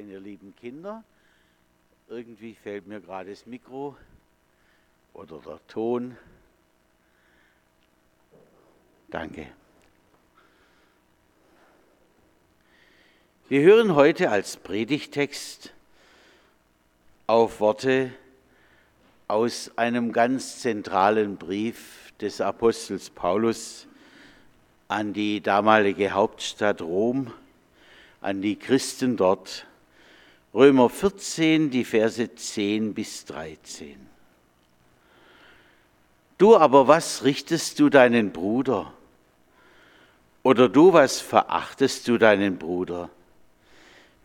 Ihr lieben Kinder, irgendwie fällt mir gerade das Mikro oder der Ton. Danke. Wir hören heute als Predigtext auf Worte aus einem ganz zentralen Brief des Apostels Paulus an die damalige Hauptstadt Rom, an die Christen dort Römer 14, die Verse 10 bis 13. Du aber, was richtest du deinen Bruder? Oder du, was verachtest du deinen Bruder?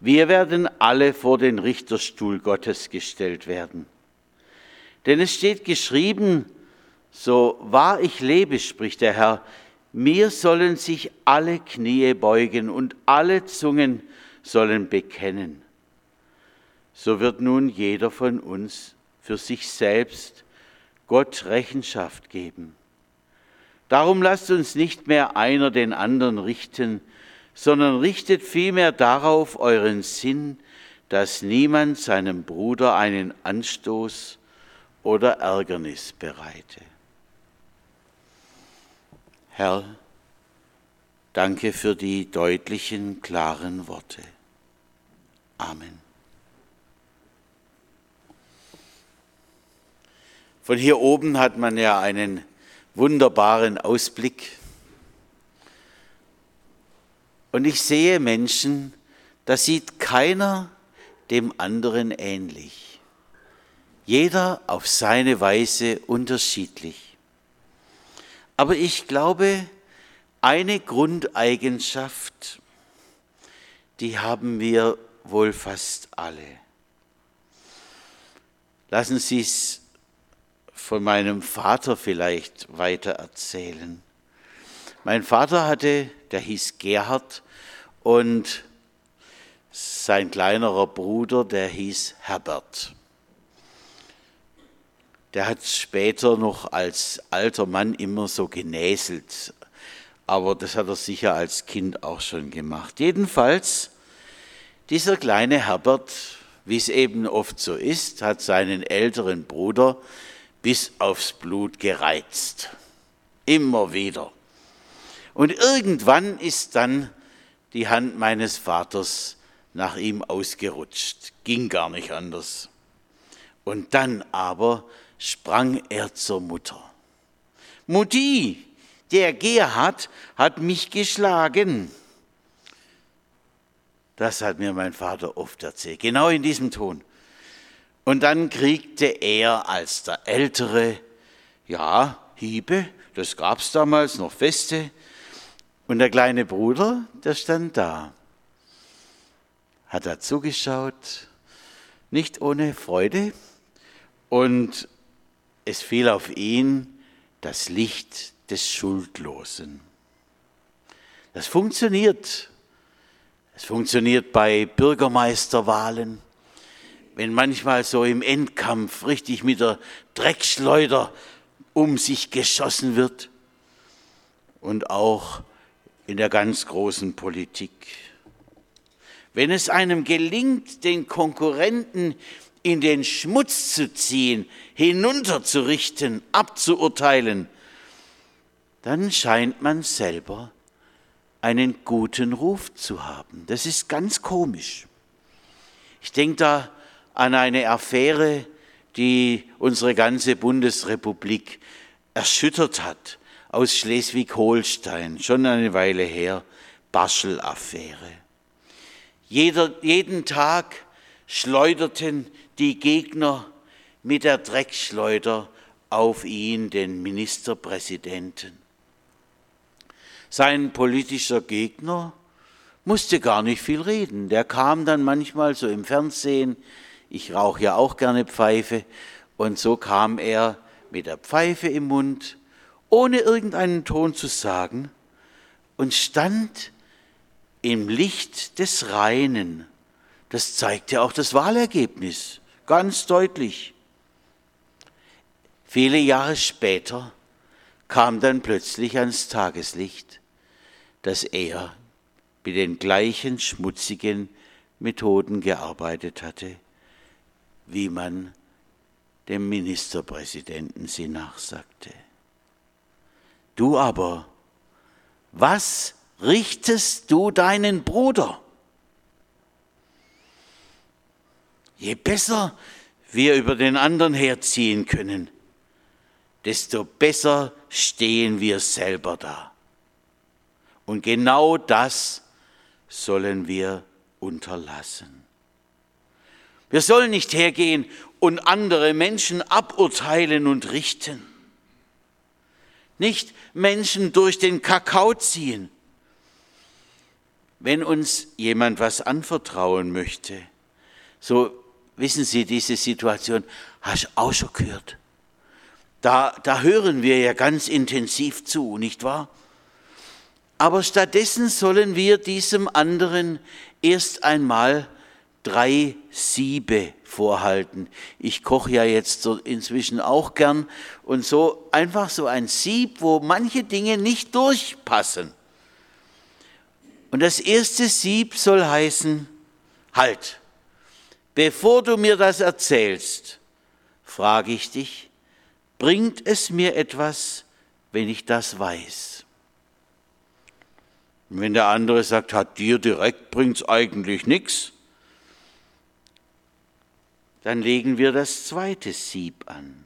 Wir werden alle vor den Richterstuhl Gottes gestellt werden. Denn es steht geschrieben, so wahr ich lebe, spricht der Herr, mir sollen sich alle Knie beugen und alle Zungen sollen bekennen so wird nun jeder von uns für sich selbst Gott Rechenschaft geben. Darum lasst uns nicht mehr einer den anderen richten, sondern richtet vielmehr darauf euren Sinn, dass niemand seinem Bruder einen Anstoß oder Ärgernis bereite. Herr, danke für die deutlichen, klaren Worte. Amen. Von hier oben hat man ja einen wunderbaren Ausblick. Und ich sehe Menschen, da sieht keiner dem anderen ähnlich. Jeder auf seine Weise unterschiedlich. Aber ich glaube, eine Grundeigenschaft, die haben wir wohl fast alle. Lassen Sie es von meinem Vater vielleicht weiter erzählen. Mein Vater hatte, der hieß Gerhard und sein kleinerer Bruder, der hieß Herbert. Der hat später noch als alter Mann immer so genäselt, aber das hat er sicher als Kind auch schon gemacht. Jedenfalls, dieser kleine Herbert, wie es eben oft so ist, hat seinen älteren Bruder bis aufs Blut gereizt. Immer wieder. Und irgendwann ist dann die Hand meines Vaters nach ihm ausgerutscht. Ging gar nicht anders. Und dann aber sprang er zur Mutter. Mutti, der Gerhard hat mich geschlagen. Das hat mir mein Vater oft erzählt, genau in diesem Ton. Und dann kriegte er als der Ältere, ja, Hiebe, das gab es damals noch feste. Und der kleine Bruder, der stand da, hat da zugeschaut, nicht ohne Freude. Und es fiel auf ihn das Licht des Schuldlosen. Das funktioniert. Es funktioniert bei Bürgermeisterwahlen wenn manchmal so im Endkampf richtig mit der Dreckschleuder um sich geschossen wird und auch in der ganz großen Politik. Wenn es einem gelingt, den Konkurrenten in den Schmutz zu ziehen, hinunterzurichten, abzuurteilen, dann scheint man selber einen guten Ruf zu haben. Das ist ganz komisch. Ich denke da an eine Affäre, die unsere ganze Bundesrepublik erschüttert hat, aus Schleswig-Holstein, schon eine Weile her, Baschel-Affäre. jeden Tag schleuderten die Gegner mit der Dreckschleuder auf ihn, den Ministerpräsidenten. Sein politischer Gegner musste gar nicht viel reden. Der kam dann manchmal so im Fernsehen ich rauche ja auch gerne Pfeife. Und so kam er mit der Pfeife im Mund, ohne irgendeinen Ton zu sagen, und stand im Licht des Reinen. Das zeigte auch das Wahlergebnis ganz deutlich. Viele Jahre später kam dann plötzlich ans Tageslicht, dass er mit den gleichen schmutzigen Methoden gearbeitet hatte, wie man dem Ministerpräsidenten sie nachsagte. Du aber, was richtest du deinen Bruder? Je besser wir über den anderen herziehen können, desto besser stehen wir selber da. Und genau das sollen wir unterlassen. Wir sollen nicht hergehen und andere Menschen aburteilen und richten. Nicht Menschen durch den Kakao ziehen. Wenn uns jemand was anvertrauen möchte, so wissen Sie diese Situation, hast du auch schon gehört. Da, da hören wir ja ganz intensiv zu, nicht wahr? Aber stattdessen sollen wir diesem anderen erst einmal drei Siebe vorhalten. Ich koche ja jetzt so inzwischen auch gern und so einfach so ein Sieb, wo manche Dinge nicht durchpassen. Und das erste Sieb soll heißen, halt, bevor du mir das erzählst, frage ich dich, bringt es mir etwas, wenn ich das weiß? Wenn der andere sagt, hat dir direkt bringt's eigentlich nichts, dann legen wir das zweite Sieb an.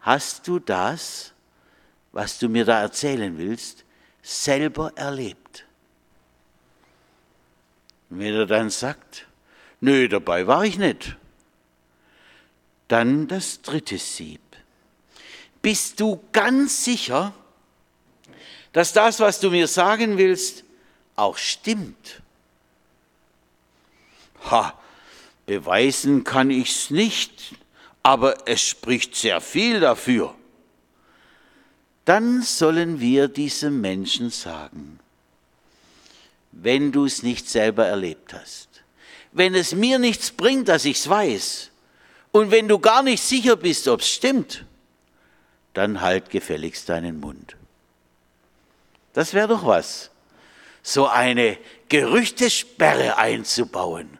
Hast du das, was du mir da erzählen willst, selber erlebt? Und wenn er dann sagt, nö, dabei war ich nicht, dann das dritte Sieb. Bist du ganz sicher, dass das, was du mir sagen willst, auch stimmt? Ha, beweisen kann ich's nicht, aber es spricht sehr viel dafür. Dann sollen wir diesem Menschen sagen, wenn du es nicht selber erlebt hast, wenn es mir nichts bringt, dass ich's weiß, und wenn du gar nicht sicher bist, ob's stimmt, dann halt gefälligst deinen Mund. Das wäre doch was, so eine Gerüchtesperre einzubauen.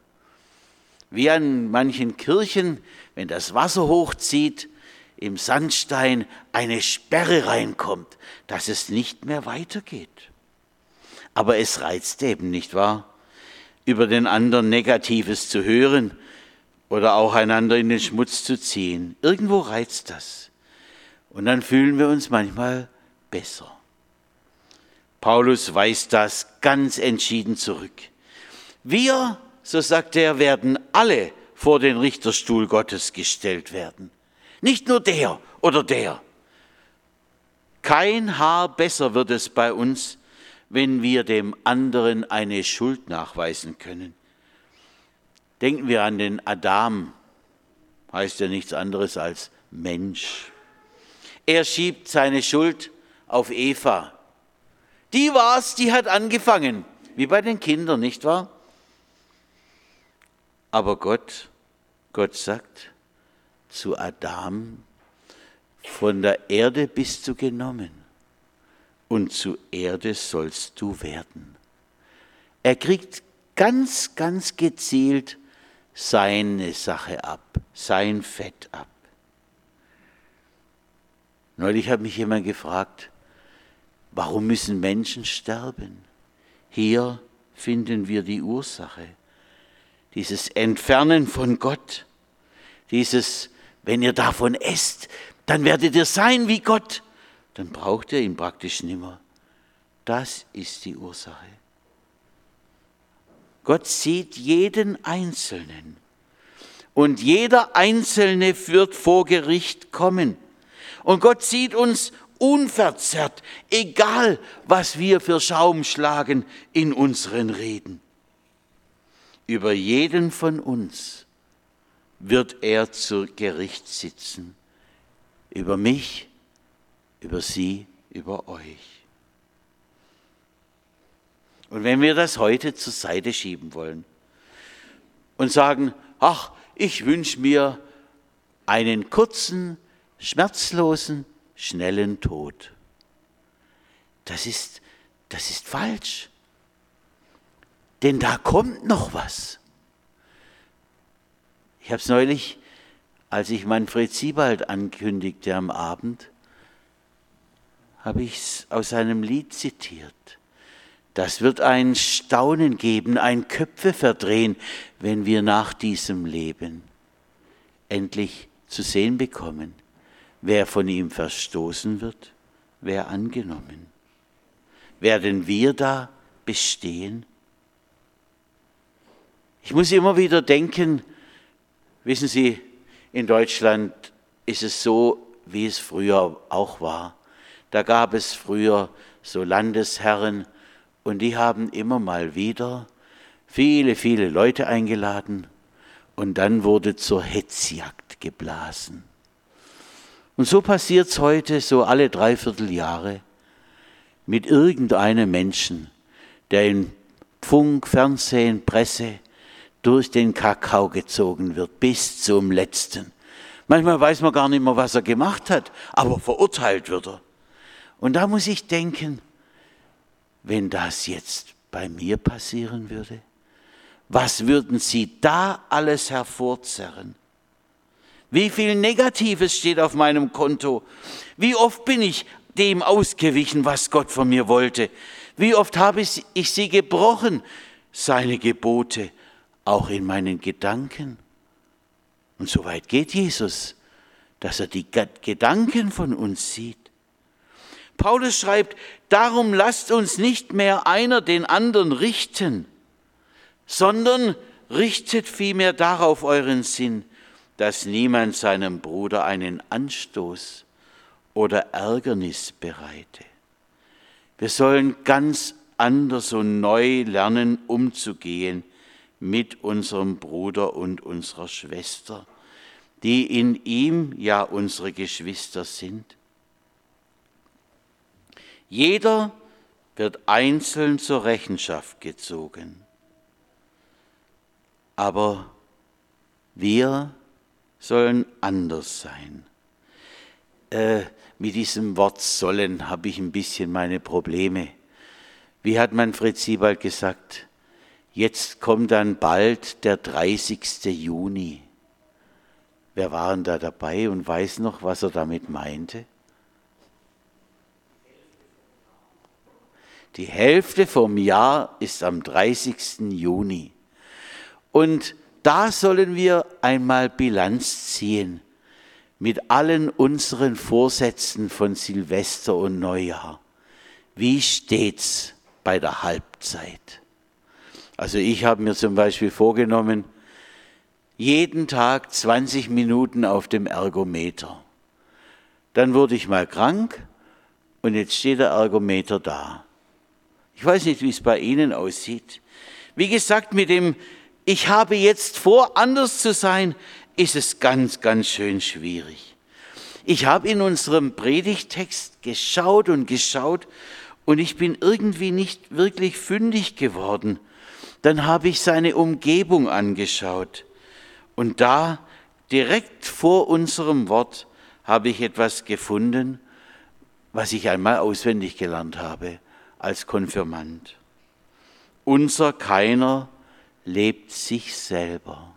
Wie an manchen Kirchen, wenn das Wasser hochzieht, im Sandstein eine Sperre reinkommt, dass es nicht mehr weitergeht. Aber es reizt eben, nicht wahr? Über den anderen Negatives zu hören oder auch einander in den Schmutz zu ziehen. Irgendwo reizt das. Und dann fühlen wir uns manchmal besser. Paulus weist das ganz entschieden zurück. Wir, so sagt er, werden alle vor den Richterstuhl Gottes gestellt werden. Nicht nur der oder der. Kein Haar besser wird es bei uns, wenn wir dem anderen eine Schuld nachweisen können. Denken wir an den Adam, heißt ja nichts anderes als Mensch. Er schiebt seine Schuld auf Eva. Die war's, die hat angefangen, wie bei den Kindern, nicht wahr? Aber Gott, Gott sagt zu Adam, von der Erde bist du genommen und zu Erde sollst du werden. Er kriegt ganz, ganz gezielt seine Sache ab, sein Fett ab. Neulich hat mich jemand gefragt, Warum müssen Menschen sterben? Hier finden wir die Ursache. Dieses Entfernen von Gott, dieses, wenn ihr davon esst, dann werdet ihr sein wie Gott, dann braucht ihr ihn praktisch nimmer. Das ist die Ursache. Gott sieht jeden Einzelnen und jeder Einzelne wird vor Gericht kommen. Und Gott sieht uns unverzerrt, egal was wir für Schaum schlagen in unseren Reden. Über jeden von uns wird er zu Gericht sitzen. Über mich, über Sie, über euch. Und wenn wir das heute zur Seite schieben wollen und sagen, ach, ich wünsche mir einen kurzen, schmerzlosen, schnellen Tod. Das ist, das ist falsch. Denn da kommt noch was. Ich habe es neulich, als ich Manfred Siebald ankündigte am Abend, habe ich es aus einem Lied zitiert. Das wird ein Staunen geben, ein Köpfe verdrehen, wenn wir nach diesem Leben endlich zu sehen bekommen, wer von ihm verstoßen wird, wer angenommen. Werden wir da bestehen? Ich muss immer wieder denken, wissen Sie, in Deutschland ist es so, wie es früher auch war. Da gab es früher so Landesherren, und die haben immer mal wieder viele, viele Leute eingeladen und dann wurde zur Hetzjagd geblasen. Und so passiert es heute so alle Dreivierteljahre mit irgendeinem Menschen, der in Funk, Fernsehen, Presse durch den Kakao gezogen wird, bis zum letzten. Manchmal weiß man gar nicht mehr, was er gemacht hat, aber verurteilt wird er. Und da muss ich denken, wenn das jetzt bei mir passieren würde? Was würden Sie da alles hervorzerren? Wie viel Negatives steht auf meinem Konto? Wie oft bin ich dem ausgewichen, was Gott von mir wollte? Wie oft habe ich sie gebrochen, seine Gebote, auch in meinen Gedanken? Und so weit geht Jesus, dass er die Gedanken von uns sieht. Paulus schreibt, darum lasst uns nicht mehr einer den anderen richten, sondern richtet vielmehr darauf euren Sinn, dass niemand seinem Bruder einen Anstoß oder Ärgernis bereite. Wir sollen ganz anders und neu lernen, umzugehen mit unserem Bruder und unserer Schwester, die in ihm ja unsere Geschwister sind. Jeder wird einzeln zur Rechenschaft gezogen. Aber wir sollen anders sein. Äh, mit diesem Wort sollen habe ich ein bisschen meine Probleme. Wie hat Manfred Siebald gesagt, jetzt kommt dann bald der 30. Juni. Wer war denn da dabei und weiß noch, was er damit meinte? Die Hälfte vom Jahr ist am 30. Juni. Und da sollen wir einmal Bilanz ziehen mit allen unseren Vorsätzen von Silvester und Neujahr. Wie steht's bei der Halbzeit? Also ich habe mir zum Beispiel vorgenommen, jeden Tag 20 Minuten auf dem Ergometer. Dann wurde ich mal krank und jetzt steht der Ergometer da. Ich weiß nicht, wie es bei Ihnen aussieht. Wie gesagt, mit dem Ich habe jetzt vor, anders zu sein, ist es ganz, ganz schön schwierig. Ich habe in unserem Predigtext geschaut und geschaut und ich bin irgendwie nicht wirklich fündig geworden. Dann habe ich seine Umgebung angeschaut und da direkt vor unserem Wort habe ich etwas gefunden, was ich einmal auswendig gelernt habe als Konfirmand. Unser keiner lebt sich selber.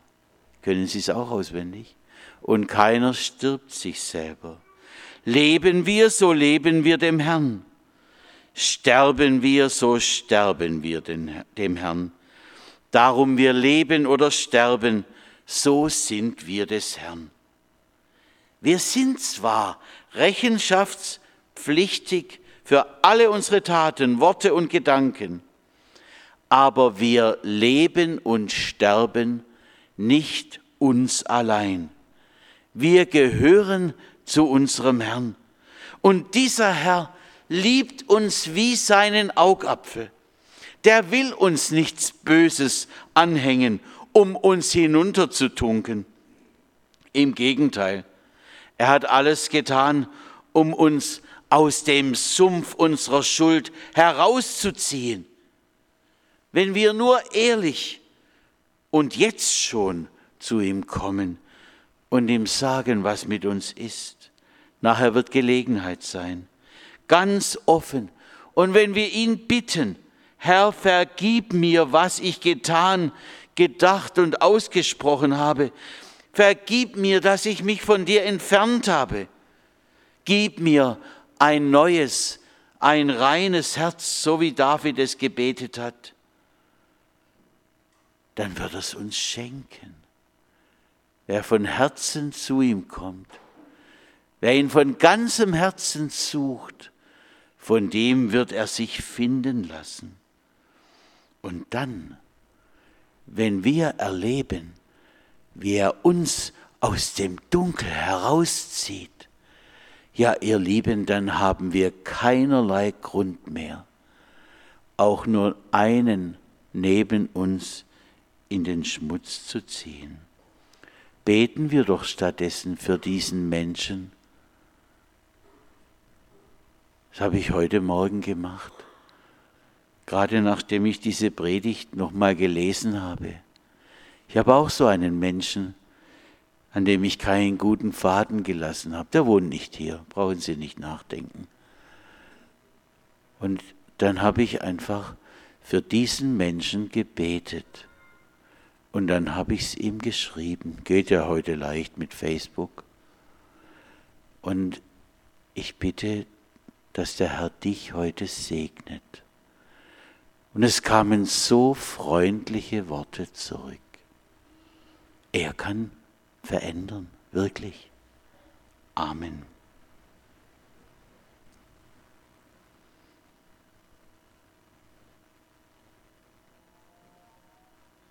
Können Sie es auch auswendig? Und keiner stirbt sich selber. Leben wir, so leben wir dem Herrn. Sterben wir, so sterben wir dem Herrn. Darum wir leben oder sterben, so sind wir des Herrn. Wir sind zwar rechenschaftspflichtig für alle unsere Taten, Worte und Gedanken. Aber wir leben und sterben nicht uns allein. Wir gehören zu unserem Herrn. Und dieser Herr liebt uns wie seinen Augapfel. Der will uns nichts Böses anhängen, um uns hinunterzutunken. Im Gegenteil, er hat alles getan, um uns aus dem Sumpf unserer Schuld herauszuziehen. Wenn wir nur ehrlich und jetzt schon zu ihm kommen und ihm sagen, was mit uns ist. Nachher wird Gelegenheit sein. Ganz offen. Und wenn wir ihn bitten, Herr, vergib mir, was ich getan, gedacht und ausgesprochen habe. Vergib mir, dass ich mich von dir entfernt habe. Gib mir ein neues, ein reines Herz, so wie David es gebetet hat. Dann wird es uns schenken. Wer von Herzen zu ihm kommt, wer ihn von ganzem Herzen sucht, von dem wird er sich finden lassen. Und dann, wenn wir erleben, wie er uns aus dem Dunkel herauszieht, ja, ihr Lieben, dann haben wir keinerlei Grund mehr, auch nur einen neben uns in den Schmutz zu ziehen. Beten wir doch stattdessen für diesen Menschen. Das habe ich heute Morgen gemacht, gerade nachdem ich diese Predigt nochmal gelesen habe. Ich habe auch so einen Menschen, an dem ich keinen guten Faden gelassen habe. Der wohnt nicht hier, brauchen Sie nicht nachdenken. Und dann habe ich einfach für diesen Menschen gebetet. Und dann habe ich es ihm geschrieben. Geht ja heute leicht mit Facebook. Und ich bitte, dass der Herr dich heute segnet. Und es kamen so freundliche Worte zurück. Er kann verändern, wirklich. Amen.